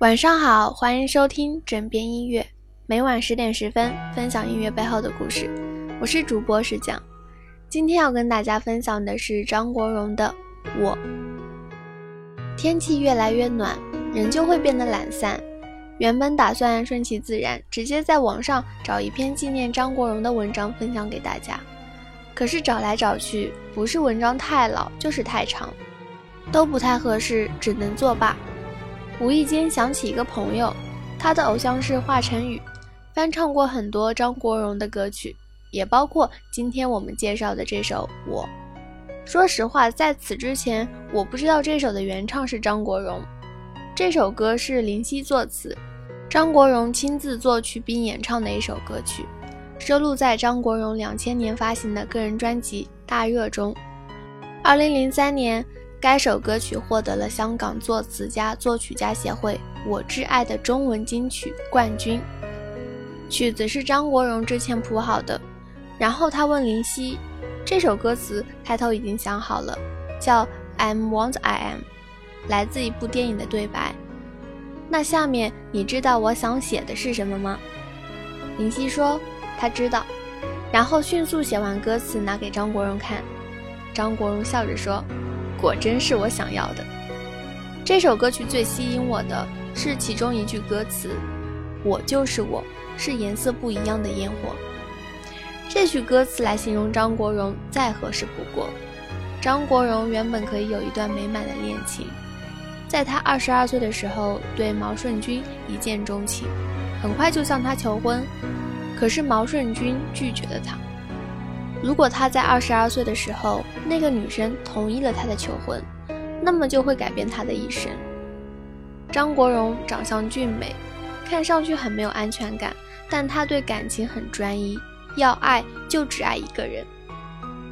晚上好，欢迎收听枕边音乐，每晚十点十分分享音乐背后的故事。我是主播石匠，今天要跟大家分享的是张国荣的《我》。天气越来越暖，人就会变得懒散。原本打算顺其自然，直接在网上找一篇纪念张国荣的文章分享给大家，可是找来找去，不是文章太老，就是太长，都不太合适，只能作罢。无意间想起一个朋友，他的偶像是华晨宇，翻唱过很多张国荣的歌曲，也包括今天我们介绍的这首《我》。说实话，在此之前，我不知道这首的原唱是张国荣。这首歌是林夕作词，张国荣亲自作曲并演唱的一首歌曲，收录在张国荣两千年发行的个人专辑《大热》中。二零零三年。该首歌曲获得了香港作词家作曲家协会“我挚爱”的中文金曲冠军。曲子是张国荣之前谱好的，然后他问林夕：“这首歌词开头已经想好了，叫 I'm what I am，来自一部电影的对白。那下面你知道我想写的是什么吗？”林夕说：“他知道。”然后迅速写完歌词拿给张国荣看，张国荣笑着说。果真是我想要的。这首歌曲最吸引我的是其中一句歌词：“我就是我，是颜色不一样的烟火。”这句歌词来形容张国荣再合适不过。张国荣原本可以有一段美满的恋情，在他二十二岁的时候对毛舜筠一见钟情，很快就向他求婚，可是毛舜筠拒绝了他。如果他在二十二岁的时候，那个女生同意了他的求婚，那么就会改变他的一生。张国荣长相俊美，看上去很没有安全感，但他对感情很专一，要爱就只爱一个人。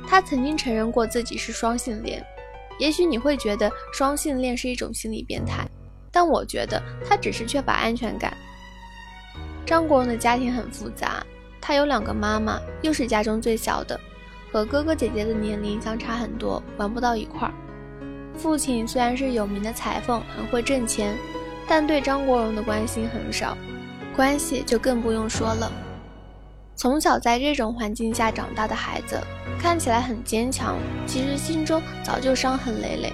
他曾经承认过自己是双性恋，也许你会觉得双性恋是一种心理变态，但我觉得他只是缺乏安全感。张国荣的家庭很复杂。他有两个妈妈，又是家中最小的，和哥哥姐姐的年龄相差很多，玩不到一块儿。父亲虽然是有名的裁缝，很会挣钱，但对张国荣的关心很少，关系就更不用说了。从小在这种环境下长大的孩子，看起来很坚强，其实心中早就伤痕累累。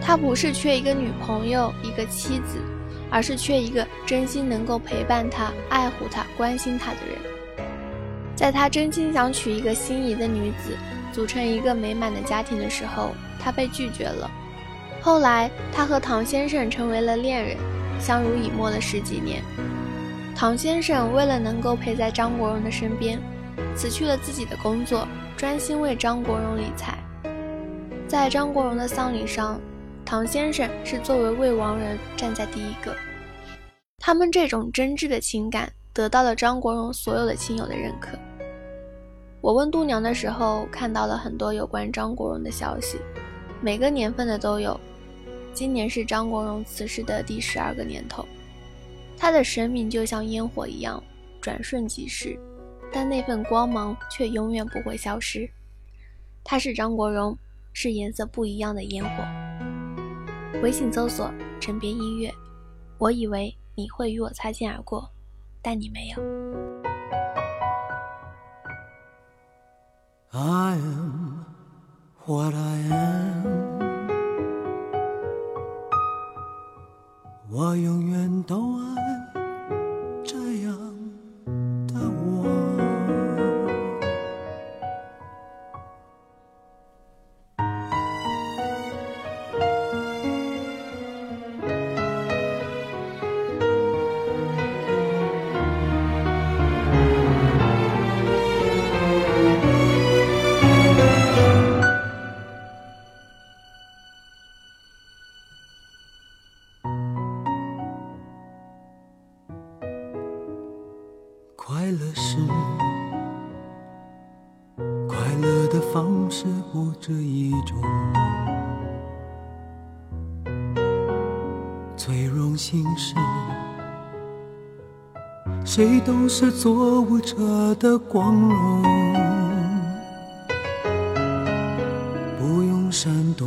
他不是缺一个女朋友、一个妻子，而是缺一个真心能够陪伴他、爱护他、关心他的人。在他真心想娶一个心仪的女子，组成一个美满的家庭的时候，他被拒绝了。后来，他和唐先生成为了恋人，相濡以沫了十几年。唐先生为了能够陪在张国荣的身边，辞去了自己的工作，专心为张国荣理财。在张国荣的丧礼上，唐先生是作为未亡人站在第一个。他们这种真挚的情感。得到了张国荣所有的亲友的认可。我问度娘的时候，看到了很多有关张国荣的消息，每个年份的都有。今年是张国荣辞世的第十二个年头，他的生命就像烟火一样，转瞬即逝，但那份光芒却永远不会消失。他是张国荣，是颜色不一样的烟火。微信搜索“枕边音乐”，我以为你会与我擦肩而过。但你没有。I am what I am，我永远都爱。的方式不止一种，最荣幸是谁都是做舞者的光荣，不用闪躲，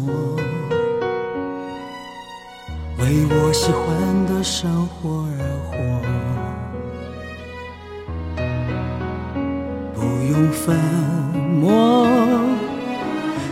为我喜欢的生活而活，不用粉墨，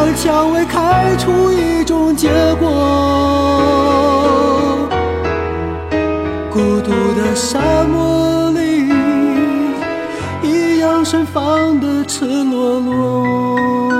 让蔷薇开出一种结果。孤独的沙漠里，一样盛放的赤裸裸。